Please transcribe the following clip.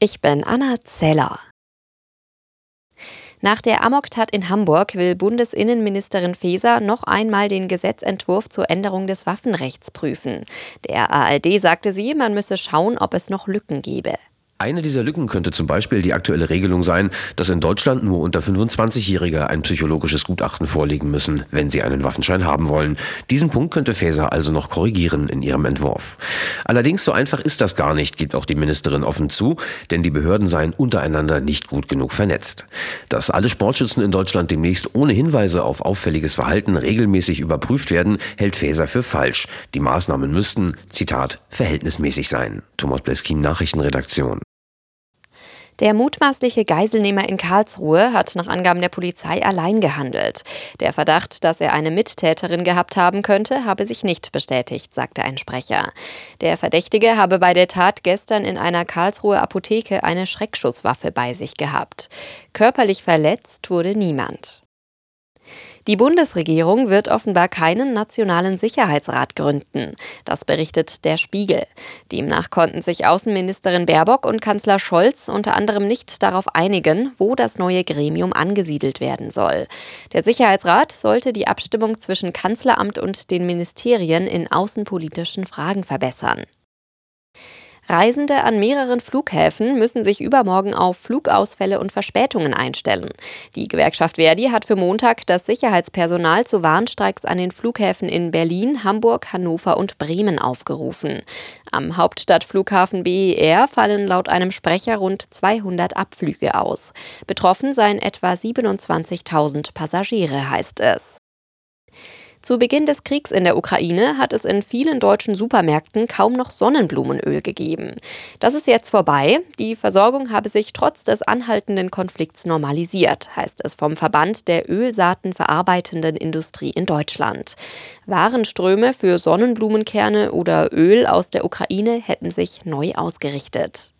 Ich bin Anna Zeller. Nach der Amoktat in Hamburg will Bundesinnenministerin Faeser noch einmal den Gesetzentwurf zur Änderung des Waffenrechts prüfen. Der ARD sagte sie, man müsse schauen, ob es noch Lücken gebe. Eine dieser Lücken könnte zum Beispiel die aktuelle Regelung sein, dass in Deutschland nur unter 25-Jährige ein psychologisches Gutachten vorlegen müssen, wenn sie einen Waffenschein haben wollen. Diesen Punkt könnte Faeser also noch korrigieren in ihrem Entwurf. Allerdings so einfach ist das gar nicht, gibt auch die Ministerin offen zu, denn die Behörden seien untereinander nicht gut genug vernetzt. Dass alle Sportschützen in Deutschland demnächst ohne Hinweise auf auffälliges Verhalten regelmäßig überprüft werden, hält Faeser für falsch. Die Maßnahmen müssten, Zitat, verhältnismäßig sein. Thomas Bleskin, Nachrichtenredaktion. Der mutmaßliche Geiselnehmer in Karlsruhe hat nach Angaben der Polizei allein gehandelt. Der Verdacht, dass er eine Mittäterin gehabt haben könnte, habe sich nicht bestätigt, sagte ein Sprecher. Der Verdächtige habe bei der Tat gestern in einer Karlsruher Apotheke eine Schreckschusswaffe bei sich gehabt. Körperlich verletzt wurde niemand. Die Bundesregierung wird offenbar keinen nationalen Sicherheitsrat gründen. Das berichtet der Spiegel. Demnach konnten sich Außenministerin Baerbock und Kanzler Scholz unter anderem nicht darauf einigen, wo das neue Gremium angesiedelt werden soll. Der Sicherheitsrat sollte die Abstimmung zwischen Kanzleramt und den Ministerien in außenpolitischen Fragen verbessern. Reisende an mehreren Flughäfen müssen sich übermorgen auf Flugausfälle und Verspätungen einstellen. Die Gewerkschaft Verdi hat für Montag das Sicherheitspersonal zu Warnstreiks an den Flughäfen in Berlin, Hamburg, Hannover und Bremen aufgerufen. Am Hauptstadtflughafen BER fallen laut einem Sprecher rund 200 Abflüge aus. Betroffen seien etwa 27.000 Passagiere, heißt es. Zu Beginn des Kriegs in der Ukraine hat es in vielen deutschen Supermärkten kaum noch Sonnenblumenöl gegeben. Das ist jetzt vorbei. Die Versorgung habe sich trotz des anhaltenden Konflikts normalisiert, heißt es vom Verband der Ölsaaten verarbeitenden Industrie in Deutschland. Warenströme für Sonnenblumenkerne oder Öl aus der Ukraine hätten sich neu ausgerichtet.